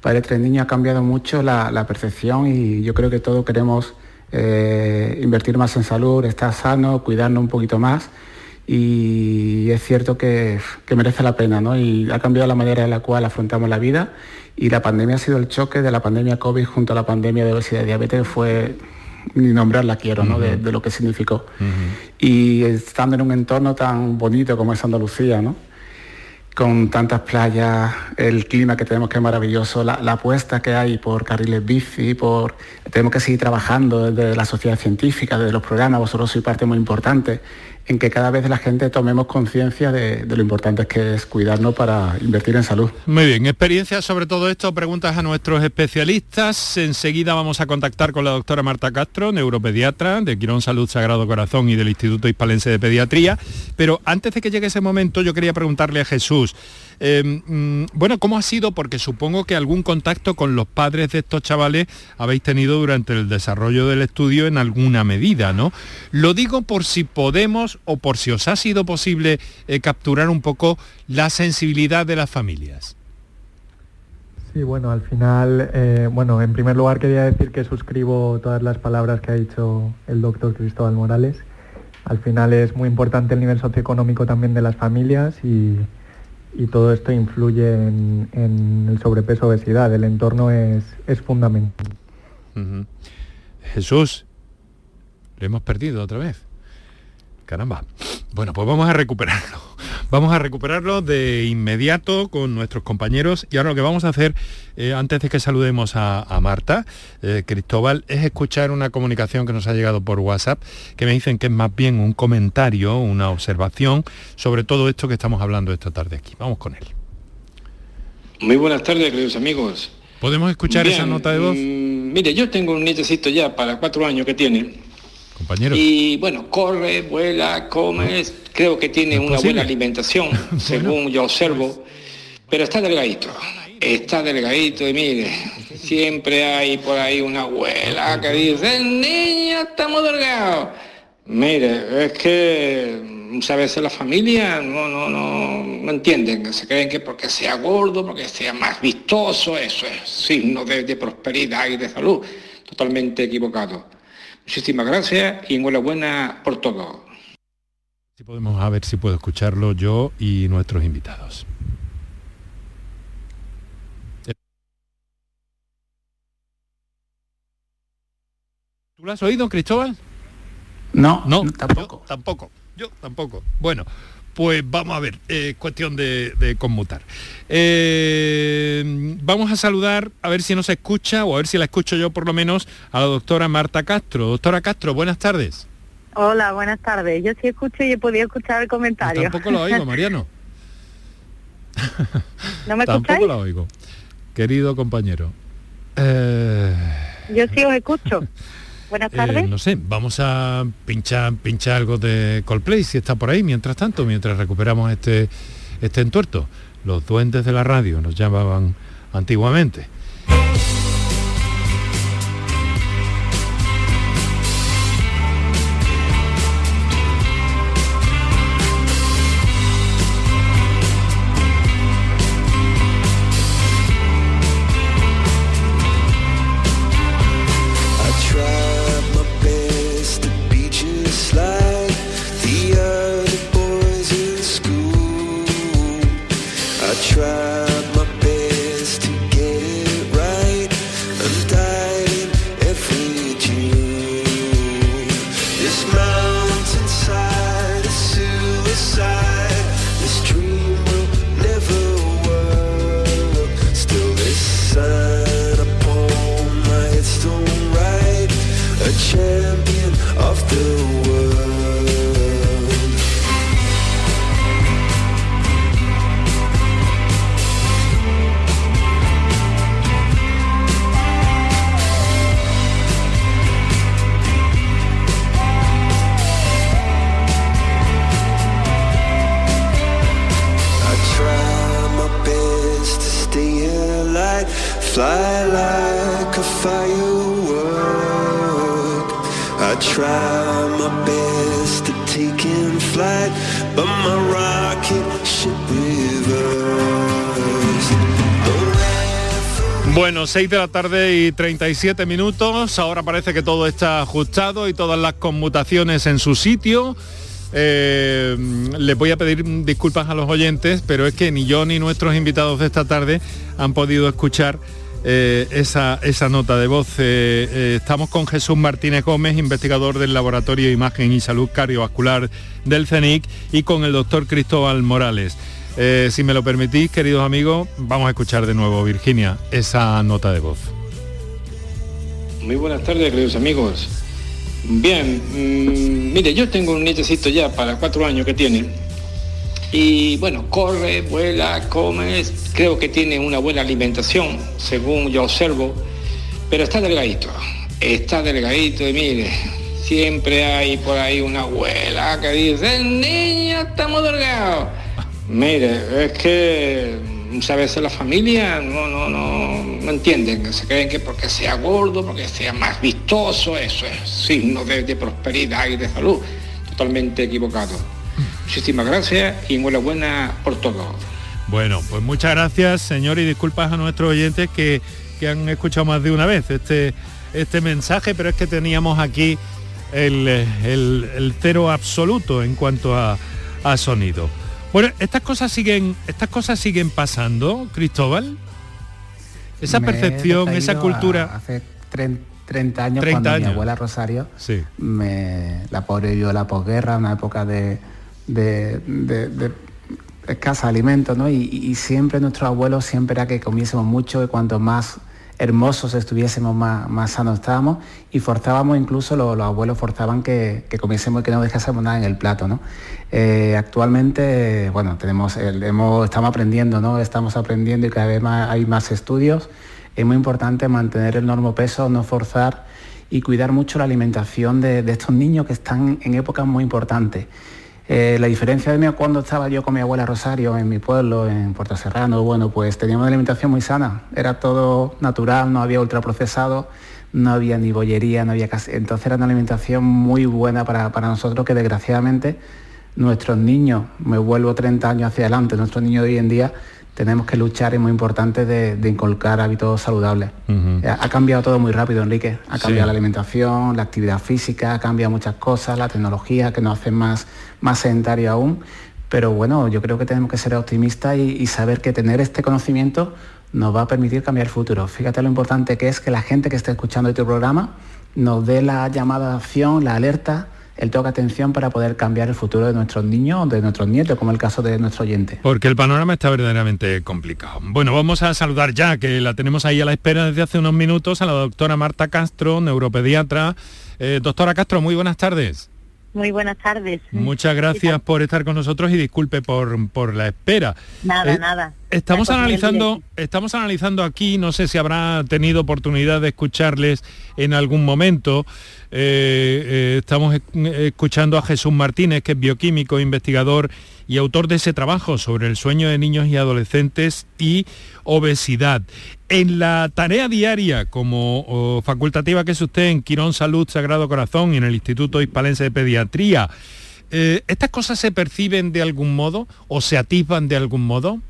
para tres niños ha cambiado mucho la, percepción y yo creo que todos queremos eh, invertir más en salud, estar sano, cuidarnos un poquito más y es cierto que, merece la pena, ¿no? Y ha cambiado la manera en la cual afrontamos la vida y la pandemia ha sido el choque de la pandemia COVID junto a la pandemia de obesidad y diabetes fue ni nombrarla quiero, ¿no? de, lo que significó. Y estando en un entorno tan bonito como es Andalucía, ¿no? con tantas playas, el clima que tenemos que es maravilloso, la, apuesta que hay por carriles bici, por tenemos que seguir trabajando desde la sociedad científica, desde los programas, vosotros sois parte muy importante en que cada vez la gente tomemos conciencia de, lo importante que es cuidarnos para invertir en salud. Muy bien, experiencias sobre todo esto, preguntas a nuestros especialistas. Enseguida vamos a contactar con la doctora Marta Castro, neuropediatra de Quirón Salud Sagrado Corazón y del Instituto Hispalense de Pediatría. Pero antes de que llegue ese momento, yo quería preguntarle a Jesús, Em, mm, bueno, ¿cómo ha sido? Porque supongo que algún contacto con los padres de estos chavales habéis tenido durante el desarrollo del estudio en alguna medida, ¿no? Lo digo por si podemos o por si os ha sido posible eh, capturar un poco la sensibilidad de las familias. Sí, bueno, al final, eh, bueno, en primer lugar quería decir que suscribo todas las palabras que ha dicho el doctor Cristóbal Morales. Al final es muy importante el nivel socioeconómico también de las familias y, y todo esto influye en, el sobrepeso obesidad. El entorno es, es fundamental. Jesús, le hemos perdido otra vez. Caramba. Bueno, pues vamos a recuperarlo. Vamos a recuperarlo de inmediato con nuestros compañeros y ahora lo que vamos a hacer, eh, antes de que saludemos a, Marta, eh, Cristóbal, es escuchar una comunicación que nos ha llegado por WhatsApp, que me dicen que es más bien un comentario, una observación sobre todo esto que estamos hablando esta tarde aquí. Vamos con él. Muy buenas tardes, queridos amigos. ¿Podemos escuchar esa nota de voz? Mm, mire, yo tengo un nietecito ya para cuatro años que tiene Compañero. Y bueno, corre, vuela, come, creo que tiene una buena alimentación, según yo observo, pero está delgadito. Está delgadito y mire, siempre hay por ahí una abuela que dice, el niño está muy delgado. Mire, es que muchas veces la familia no, no, no, no entienden, se creen que porque sea gordo, porque sea más vistoso, eso es signo de prosperidad y de salud. Totalmente equivocado. Muchísimas gracias y enhorabuena por todo. Si podemos a ver si puedo escucharlo yo y nuestros invitados. ¿Tú lo has oído, Cristóbal? No, no, tampoco. tampoco. Yo tampoco. Bueno, pues vamos a ver, eh, cuestión de, conmutar. Eh, vamos a saludar, a ver si nos escucha, o a ver si la escucho yo por lo menos, a la doctora Marta Castro. Doctora Castro, buenas tardes. Hola, buenas tardes. Yo sí escucho y he podido escuchar el comentario. tampoco lo oigo, Mariano. ¿No me Tampoco lo oigo. Querido compañero. Eh, yo sí os escucho. Buenas eh, tardes. no sé, vamos a pinchar, pinchar algo de Coldplay si está por ahí, mientras tanto, mientras recuperamos este, este entuerto. Los duendes de la radio nos llamaban antiguamente. Bueno, 6 de la tarde y 37 minutos. Ahora parece que todo está ajustado y todas las conmutaciones en su sitio. Eh, les voy a pedir disculpas a los oyentes, pero es que ni yo ni nuestros invitados de esta tarde han podido escuchar eh, esa, esa, nota de voz. Eh, estamos con Jesús Martínez Gómez, investigador del Laboratorio de Imagen y Salud Cardiovascular del CENIC, y con el doctor Cristóbal Morales. Eh, si me lo permitís, queridos amigos, vamos a escuchar de nuevo, Virginia, esa nota de voz. Muy buenas tardes, queridos amigos. Bien, mm, mire, yo tengo un nietecito ya para cuatro años que tiene. Y bueno, corre, vuela, come, creo que tiene una buena alimentación, según yo observo, pero está delgadito. Está delgadito y mire, siempre hay por ahí una abuela que dice, el niño está muy delgado Mire, es que muchas veces la familia no, no, no, entienden, se creen que porque sea gordo, porque sea más vistoso, eso es signo de, prosperidad y de salud. Totalmente equivocado. Muchísimas gracias y enhorabuena por todo. Bueno, pues muchas gracias, señor, y disculpas a nuestros oyentes que, han escuchado más de una vez este, este mensaje, pero es que teníamos aquí el, cero absoluto en cuanto a, a sonido. Bueno, estas cosas siguen, estas cosas siguen pasando, Cristóbal. Esa percepción, esa cultura. hace 30, años cuando mi abuela Rosario me la pobre vio la posguerra, una época de, de, de, escasa alimento, ¿no? Y, siempre nuestros abuelos siempre era que comiésemos mucho y cuanto más hermosos estuviésemos, más, sanos estábamos y forzábamos incluso, los, abuelos forzaban que, comiésemos y que no dejásemos nada en el plato. ¿no? Eh, actualmente, bueno, tenemos, estamos aprendiendo, ¿no? estamos aprendiendo y cada vez más, hay más estudios. Es muy importante mantener el normo peso, no forzar y cuidar mucho la alimentación de, de estos niños que están en épocas muy importantes. Eh, la diferencia de mí cuando estaba yo con mi abuela Rosario en mi pueblo, en Puerto Serrano, bueno, pues teníamos una alimentación muy sana, era todo natural, no había ultraprocesado, no había ni bollería, no había casi... Entonces era una alimentación muy buena para, para nosotros que desgraciadamente nuestros niños, me vuelvo 30 años hacia adelante, nuestros niños de hoy en día tenemos que luchar, es muy importante, de, inculcar hábitos saludables. ha, cambiado todo muy rápido, Enrique. Ha cambiado la alimentación, la actividad física, ha cambiado muchas cosas, la tecnología que nos hace más, más sedentario aún. Pero bueno, yo creo que tenemos que ser optimistas y, saber que tener este conocimiento nos va a permitir cambiar el futuro. Fíjate lo importante que es que la gente que esté escuchando este programa nos dé la llamada de acción, la alerta el toque atención para poder cambiar el futuro de nuestros niños de nuestros nietos, como el caso de nuestro oyente. Porque el panorama está verdaderamente complicado. Bueno, vamos a saludar ya, que la tenemos ahí a la espera desde hace unos minutos, a la doctora Marta Castro, neuropediatra. Eh, doctora Castro, muy buenas tardes. Muy buenas tardes. Muchas gracias por estar con nosotros y disculpe por, por la espera. Nada, eh, nada. Estamos analizando, estamos analizando aquí, no sé si habrá tenido oportunidad de escucharles en algún momento. Eh, eh, estamos escuchando a Jesús Martínez, que es bioquímico, investigador y autor de ese trabajo sobre el sueño de niños y adolescentes y obesidad. En la tarea diaria como facultativa que es usted en Quirón Salud Sagrado Corazón y en el Instituto Hispalense de Pediatría, eh, ¿estas cosas se perciben de algún modo o se atisban de algún modo?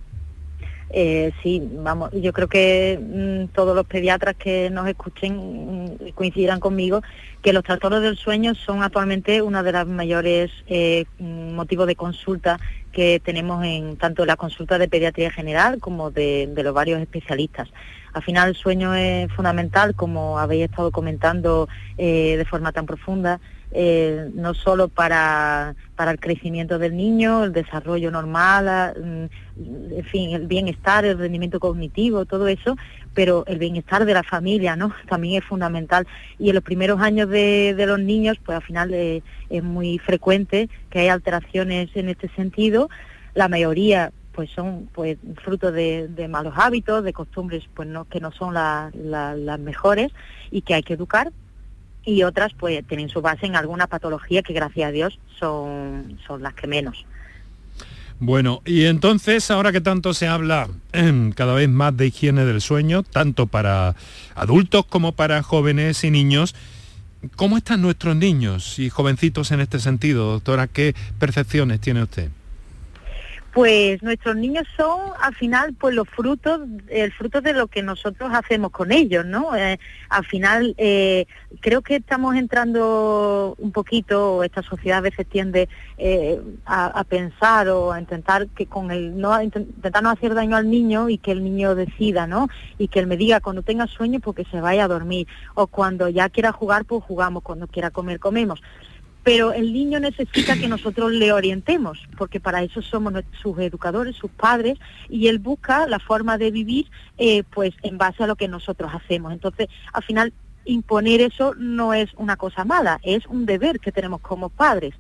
Eh, sí, vamos, yo creo que mm, todos los pediatras que nos escuchen mm, coincidirán conmigo que los trastornos del sueño son actualmente uno de los mayores eh, mm, motivos de consulta que tenemos en tanto la consulta de pediatría general como de, los varios especialistas. Al final el sueño es fundamental, como habéis estado comentando eh, de forma tan profunda, eh, no solo para, el crecimiento del niño, el desarrollo normal, mm, en fin, el bienestar, el rendimiento cognitivo, todo eso, pero el bienestar de la familia, ¿no? También es fundamental. Y en los primeros años de, los niños, pues al final eh, es muy frecuente que hay alteraciones en este sentido. La mayoría pues son pues fruto de, malos hábitos, de costumbres pues no, que no son las mejores y que hay que educar, y otras pues tienen su base en alguna patología que gracias a Dios son, son las que menos. Bueno, y entonces, ahora que tanto se habla em, cada vez más de higiene del sueño, tanto para adultos como para jóvenes y niños, ¿cómo están nuestros niños y jovencitos en este sentido, doctora? ¿Qué percepciones tiene usted? Pues nuestros niños son al final pues los frutos el fruto de lo que nosotros hacemos con ellos no eh, al final eh, creo que estamos entrando un poquito esta sociedad a veces tiende eh, a, pensar o a intentar que con el no intentar no hacer daño al niño y que el niño decida no y que él me diga cuando tenga sueño porque se vaya a dormir o cuando ya quiera jugar pues jugamos cuando quiera comer comemos pero el niño necesita que nosotros le orientemos, porque para eso somos sus educadores, sus padres, y él busca la forma de vivir eh, pues en base a lo que nosotros hacemos. Entonces, al final, imponer eso no es una cosa mala, es un deber que tenemos como padres.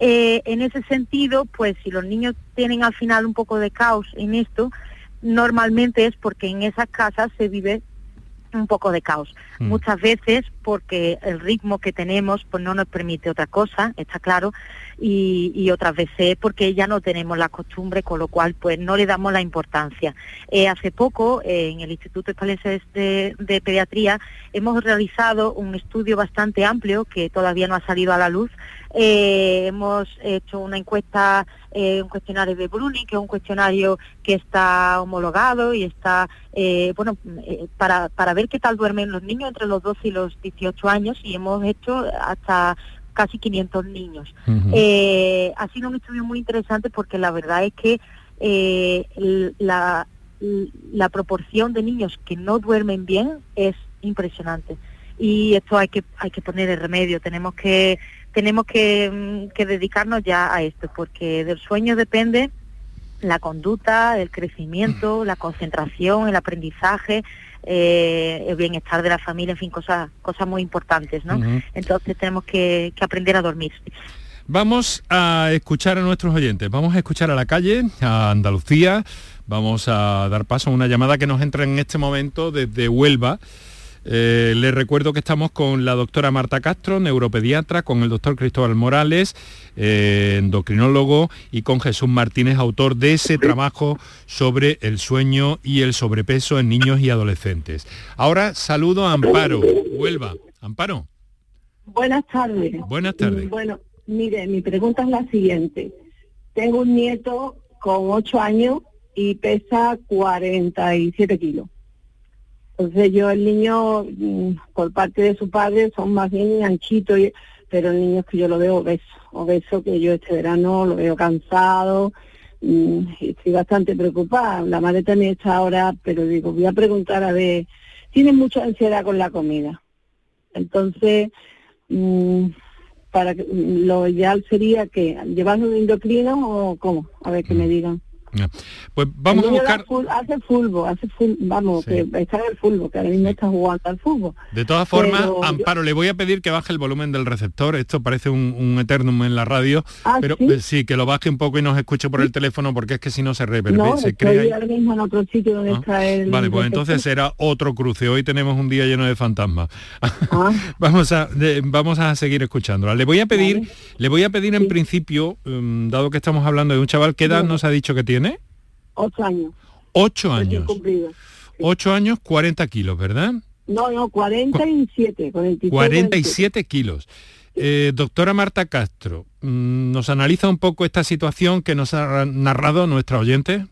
Eh, en ese sentido, pues si los niños tienen al final un poco de caos en esto, normalmente es porque en esas casas se vive un poco de caos. Mm. Muchas veces porque el ritmo que tenemos pues no nos permite otra cosa, está claro, y, otras veces porque ya no tenemos la costumbre, con lo cual pues no le damos la importancia. Eh, hace poco eh, en el Instituto de, de, Pediatría hemos realizado un estudio bastante amplio que todavía no ha salido a la luz. Eh, hemos hecho una encuesta, un cuestionario de Bruni, que es un cuestionario que está homologado y está, bueno, para, para ver qué tal duermen los niños entre los 12 y los 18 años y hemos hecho hasta casi 500 niños. Eh, ha sido un estudio muy interesante porque la verdad es que eh, la, la proporción de niños que no duermen bien es impresionante. Y esto hay que hay que poner el remedio. Tenemos que tenemos que, mm, que dedicarnos ya a esto porque del sueño depende la conducta, el crecimiento, la concentración, el aprendizaje, eh, el bienestar de la familia, en fin, cosas, cosas muy importantes, ¿no? Entonces tenemos que, aprender a dormir. Vamos a escuchar a nuestros oyentes, vamos a escuchar a la calle, a Andalucía, vamos a dar paso a una llamada que nos entra en este momento desde Huelva. Eh, les recuerdo que estamos con la doctora Marta Castro, neuropediatra, con el doctor Cristóbal Morales, eh, endocrinólogo, y con Jesús Martínez, autor de ese trabajo sobre el sueño y el sobrepeso en niños y adolescentes. Ahora saludo a Amparo, Huelva. Amparo. Buenas tardes. Buenas tardes. Bueno, mire, mi pregunta es la siguiente. Tengo un nieto con 8 años y pesa 47 kilos. Entonces yo el niño, mm, por parte de su padre, son más bien anchitos, pero el niño es que yo lo veo obeso, obeso que yo este verano lo veo cansado, mm, y estoy bastante preocupada. La madre también está ahora, pero digo, voy a preguntar a ver, tiene mucha ansiedad con la comida. Entonces, mm, para lo ideal sería que llevarlo de endocrino o cómo, a ver que me digan. Pues vamos a buscar... hace fútbol, hace vamos, que está en el fútbol, que ahora mismo está jugando al fútbol. De todas formas, Amparo, le voy a pedir que baje el volumen del receptor, esto parece un, un eternum en la radio, ah, pero eh, ¿sí? que lo baje un poco y nos escuche por el teléfono, porque es que si no se reverbe, no, se crea... ahora mismo en otro sitio donde ah, está el... Vale, pues entonces será otro cruce, hoy tenemos un día lleno de fantasmas. Ah. vamos, a, vamos a seguir escuchándola. Le voy a pedir, le voy a pedir en principio, um, dado que estamos hablando de un chaval, ¿qué edad nos ha dicho que tiene? Ocho años. Ocho años. Ocho años, 40 kilos, ¿verdad? No, no, 47. 47, 47 kilos. Eh, doctora Marta Castro, mm, ¿nos analiza un poco esta situación que nos ha narrado nuestra oyente?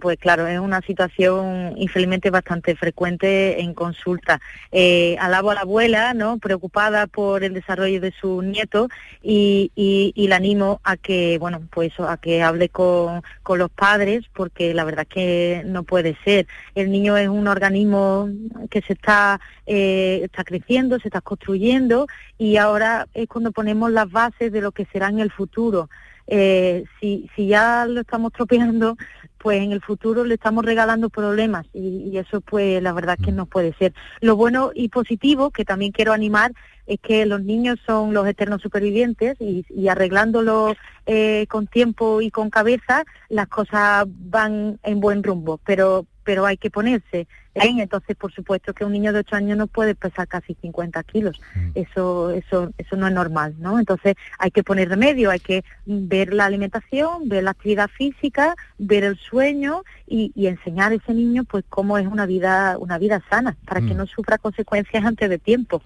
Pues claro, es una situación infelizmente bastante frecuente en consulta. Eh, alabo a la abuela, ¿no? Preocupada por el desarrollo de su nieto y, y, la animo a que, bueno, pues a que hable con, con, los padres porque la verdad es que no puede ser. El niño es un organismo que se está, eh, está creciendo, se está construyendo y ahora es cuando ponemos las bases de lo que será en el futuro. Eh, si, si ya lo estamos tropeando, pues en el futuro le estamos regalando problemas y, eso pues la verdad que mm. no puede ser. Lo bueno y positivo que también quiero animar es que los niños son los eternos supervivientes y, y arreglándolo eh, con tiempo y con cabeza las cosas van en buen rumbo, pero pero hay que ponerse en, entonces por supuesto que un niño de 8 años no puede pesar casi 50 kilos, mm. eso, eso, eso no es normal, ¿no? Entonces hay que poner remedio, hay que ver la alimentación, ver la actividad física, ver el sueño y, enseñar a ese niño pues cómo es una vida, una vida sana, para que mm. no sufra consecuencias antes de tiempo.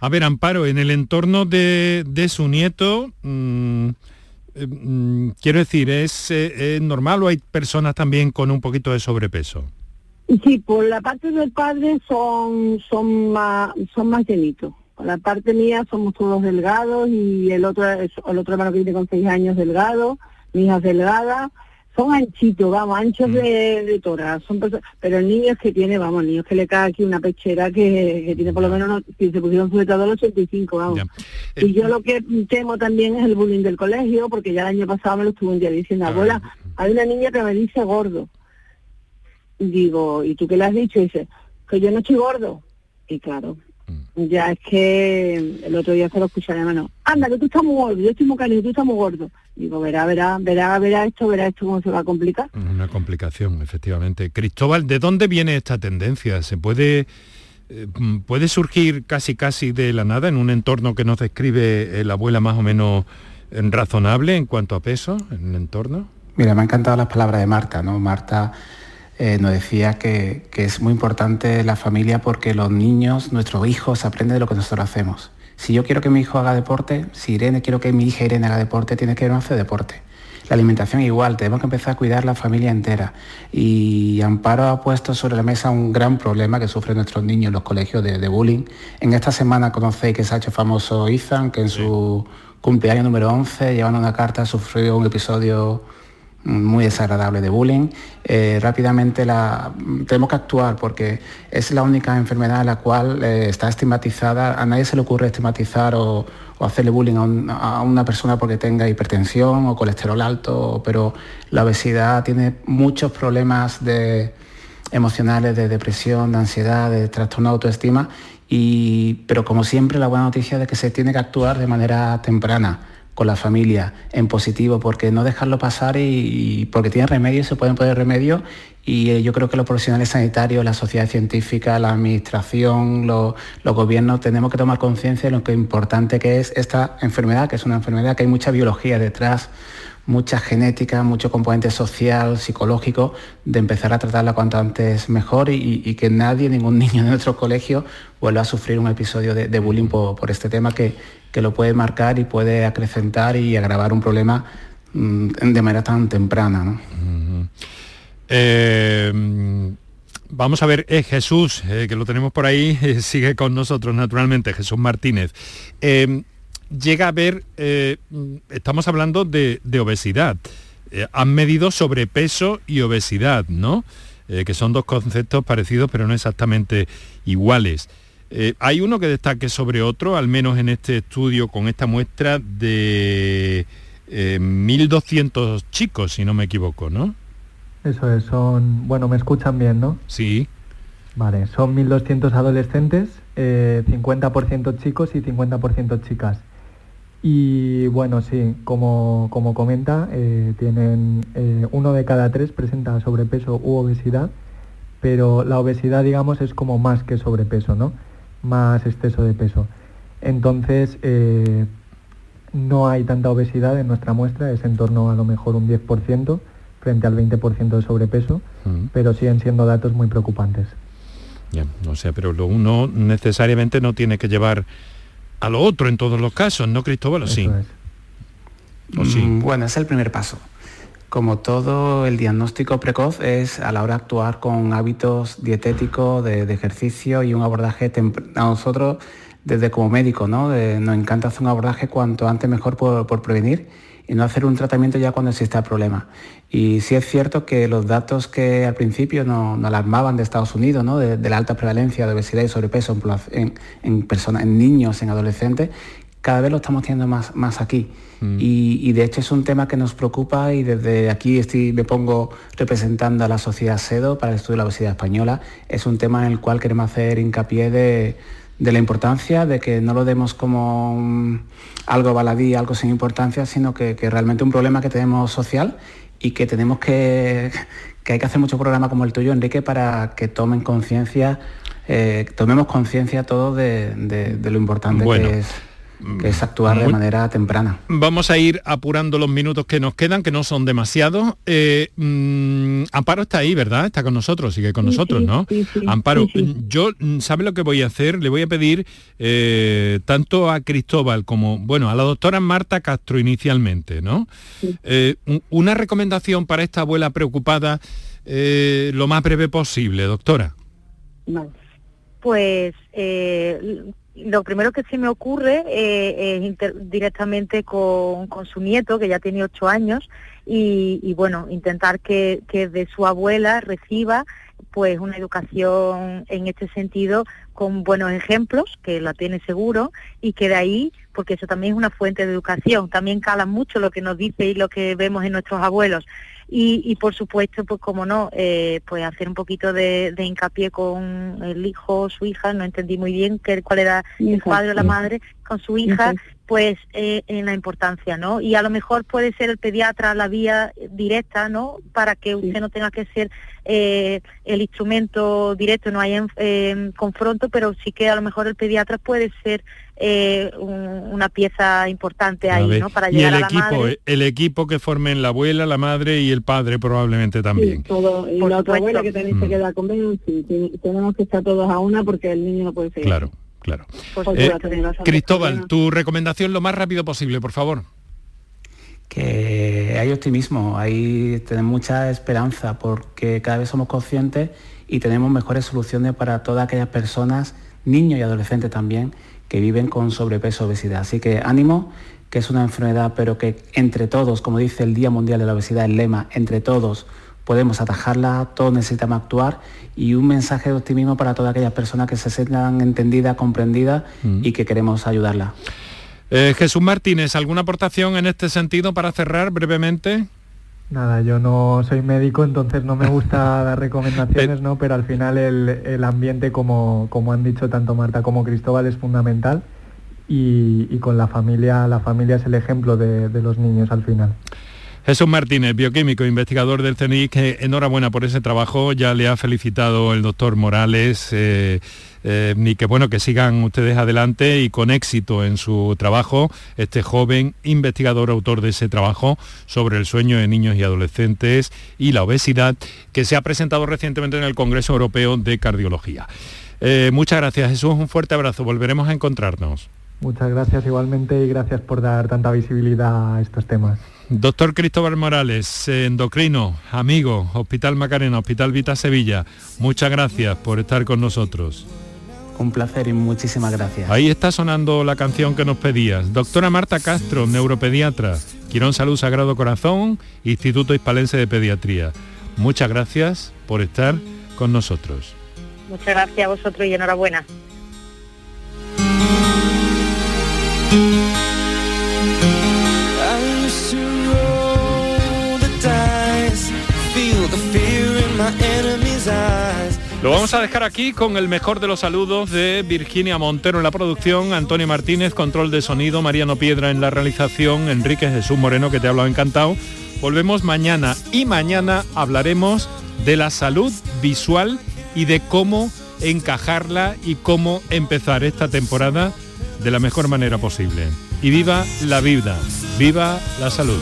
A ver, Amparo, en el entorno de, su nieto, mm, eh, quiero decir, ¿es, eh, ¿es, normal o hay personas también con un poquito de sobrepeso? Sí, por la parte del padre son, son, más, son más llenitos. Por la parte mía somos todos delgados y el otro, el otro hermano que viene con seis años delgado, mi hija delgada son anchitos, vamos, anchos mm. de, de tora, son pero el niño es que tiene, vamos, el niño es que le cae aquí una pechera que, tiene por lo menos, si se pusieron al 85, vamos. Y eh, yo lo que temo también es el bullying del colegio, porque ya el año pasado me lo estuvo un día diciendo, abuela, hay una niña que me dice gordo. Digo, ¿y tú qué le has dicho? Y dice, que yo no estoy gordo. Y claro, ya es que el otro día se lo escuché de mano. Anda, que tú estás muy gordo, yo estoy muy caliente, tú estás muy gordo. Digo, verá, verá, verá, verá esto, verá esto cómo se va a complicar. Una complicación, efectivamente. Cristóbal, ¿de dónde viene esta tendencia? ¿Se puede, eh, puede surgir casi casi de la nada en un entorno que nos describe la abuela más o menos razonable en cuanto a peso en el entorno? Mira, me han encantado las palabras de Marta, ¿no? Marta eh, nos decía que, es muy importante la familia porque los niños, nuestros hijos, aprenden de lo que nosotros hacemos. Si yo quiero que mi hijo haga deporte, si Irene quiero que mi hija Irene haga deporte, tiene que ir a hacer deporte. La alimentación igual, tenemos que empezar a cuidar la familia entera. Y Amparo ha puesto sobre la mesa un gran problema que sufren nuestros niños en los colegios de, bullying. En esta semana conocéis que se ha hecho famoso Ethan, que en su cumpleaños número 11, llevando una carta, sufrió un episodio muy desagradable de bullying. Eh, rápidamente la, tenemos que actuar porque es la única enfermedad en la cual eh, está estigmatizada. A nadie se le ocurre estigmatizar o, hacerle bullying a, una persona porque tenga hipertensión o colesterol alto, pero la obesidad tiene muchos problemas de, emocionales, de depresión, de ansiedad, de trastorno de autoestima. Y, pero como siempre la buena noticia es que se tiene que actuar de manera temprana con la familia en positivo, porque no dejarlo pasar y, porque tiene remedio, se pueden poner remedio y eh, yo creo que los profesionales sanitarios, la sociedad científica, la administración, los, gobiernos, tenemos que tomar conciencia de lo que importante que es esta enfermedad, que es una enfermedad que hay mucha biología detrás, mucha genética, mucho componente social, psicológico, de empezar a tratarla cuanto antes mejor y, que nadie, ningún niño de nuestro colegio vuelva a sufrir un episodio de, bullying por, este tema que, que, lo puede marcar y puede acrecentar y agravar un problema mm, de manera tan temprana. Eh, vamos a ver, eh, Jesús, eh, que lo tenemos por ahí, sigue con nosotros naturalmente, Jesús Martínez llega a ver, eh, estamos hablando de, obesidad. Eh, han medido sobrepeso y obesidad, ¿no? Eh, que son dos conceptos parecidos pero no exactamente iguales. hay uno que destaque sobre otro, al menos en este estudio con esta muestra de 1.200 chicos, si no me equivoco, ¿no? Eso es, son, bueno, me escuchan bien, ¿no? Sí. Vale, son 1.200 adolescentes, 50% chicos y 50% chicas. Y bueno, sí, como, comenta, eh, tienen eh, uno de cada tres presenta sobrepeso u obesidad, pero la obesidad, digamos, es como más que sobrepeso, ¿no? Más exceso de peso. Entonces, eh, no hay tanta obesidad en nuestra muestra, es en torno a lo mejor un 10% frente al 20% de sobrepeso, pero siguen siendo datos muy preocupantes. Ya, o sea, pero lo uno necesariamente no tiene que llevar a lo otro en todos los casos, ¿no, Cristóbal? sí. sí? Mm, bueno, es el primer paso. Como todo, el diagnóstico precoz es a la hora de actuar con hábitos dietéticos, de, ejercicio y un abordaje a nosotros desde como médico, ¿no? nos encanta hacer un abordaje cuanto antes mejor por prevenir y no hacer un tratamiento ya cuando exista el problema. Y sí es cierto que los datos que al principio nos, alarmaban de Estados Unidos, ¿no? de, la alta prevalencia de obesidad y sobrepeso en, personas, en niños, en adolescentes, cada vez lo estamos teniendo más, más aquí. Mm. Y, de hecho es un tema que nos preocupa y desde aquí estoy, me pongo representando a la sociedad SEDO para el estudio de la obesidad española. Es un tema en el cual queremos hacer hincapié de, de la importancia, de que no lo demos como algo baladí, algo sin importancia, sino que, que realmente un problema que tenemos social y que tenemos que, que hay que hacer mucho programa como el tuyo, Enrique, para que tomen conciencia, eh, tomemos conciencia todos de, de, lo importante que es que es actuar de manera temprana. Vamos a ir apurando los minutos que nos quedan, que no son demasiados. Eh, mm, Amparo está ahí, ¿verdad? Está con nosotros, sigue con nosotros, ¿no? Amparo, yo, mm, ¿sabe lo que voy a hacer? Le voy a pedir eh, tanto a Cristóbal como, bueno, a la doctora Marta Castro inicialmente, ¿no? Eh, una recomendación para esta abuela preocupada lo más breve posible, doctora. Pues lo primero que se me ocurre eh, es directamente con, su nieto, que ya tiene ocho años, y, bueno, intentar que, de su abuela reciba pues una educación en este sentido con buenos ejemplos, que la tiene seguro, y que de ahí, porque eso también es una fuente de educación, también cala mucho lo que nos dice y lo que vemos en nuestros abuelos. Y, por supuesto, pues como no, eh, pues hacer un poquito de, hincapié con el hijo, su hija, no entendí muy bien qué, cuál era el padre o la madre, con su hija, pues eh, en la importancia, ¿no? Y a lo mejor puede ser el pediatra la vía directa, ¿no? Para que usted no tenga que ser eh, el instrumento directo, no haya confronto, pero sí que a lo mejor el pediatra puede ser eh, una pieza importante ahí, ¿no? Para llegar el a equipo, la madre. El equipo que formen la abuela, la madre y el padre probablemente también. todo, y la otra abuela que tenéis que quedar con tenemos que estar todos a una porque el niño no puede seguir. Claro. Claro. Eh, Cristóbal, tu recomendación lo más rápido posible, por favor. que hay optimismo, hay tenemos mucha esperanza porque cada vez somos conscientes y tenemos mejores soluciones para todas aquellas personas, niños y adolescentes también, que viven con sobrepeso o obesidad. Así que ánimo, que es una enfermedad, pero que entre todos, como dice el Día Mundial de la Obesidad, el lema, entre todos podemos atajarla, todos necesitamos actuar y un mensaje de optimismo para todas aquellas personas que se sientan entendidas, comprendidas mm. y que queremos ayudarla. Eh, Jesús Martínez, ¿alguna aportación en este sentido para cerrar brevemente? Nada, yo no soy médico, entonces no me gusta dar recomendaciones, ¿no? Pero al final el, ambiente, como, como, han dicho tanto Marta como Cristóbal, es fundamental y, con la familia, la familia es el ejemplo de, de los niños al final. Jesús Martínez, bioquímico, investigador del que enhorabuena por ese trabajo, ya le ha felicitado el doctor Morales. Eh, eh, que bueno que sigan ustedes adelante y con éxito en su trabajo este joven investigador autor de ese trabajo sobre el sueño de niños y adolescentes y la obesidad que se ha presentado recientemente en el Congreso Europeo de Cardiología. Eh, muchas gracias Jesús, un fuerte abrazo, volveremos a encontrarnos. Muchas gracias igualmente y gracias por dar tanta visibilidad a estos temas. Doctor Cristóbal Morales, endocrino, amigo, Hospital Macarena, Hospital Vita Sevilla, muchas gracias por estar con nosotros. Un placer y muchísimas gracias. Ahí está sonando la canción que nos pedías. Doctora Marta Castro, neuropediatra, Quirón Salud Sagrado Corazón, Instituto Hispalense de Pediatría. Muchas gracias por estar con nosotros. Muchas gracias a vosotros y enhorabuena. Lo vamos a dejar aquí con el mejor de los saludos de Virginia Montero en la producción, Antonio Martínez, control de sonido, Mariano Piedra en la realización, Enrique Jesús Moreno, que te ha hablado encantado. Volvemos mañana y mañana hablaremos de la salud visual y de cómo encajarla y cómo empezar esta temporada de la mejor manera posible. Y viva la vida, viva la salud.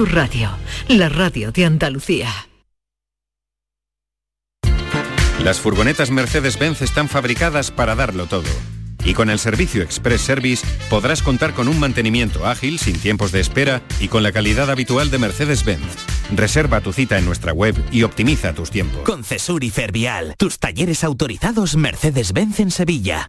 Sur Radio, la radio de Andalucía. Las furgonetas Mercedes-Benz están fabricadas para darlo todo Y con el servicio Express Service podrás contar con un mantenimiento ágil, sin tiempos de espera y con la calidad habitual de Mercedes-Benz. Reserva tu cita en nuestra web y optimiza tus tiempos. Con Cesur y Fervial, tus talleres autorizados Mercedes-Benz en Sevilla.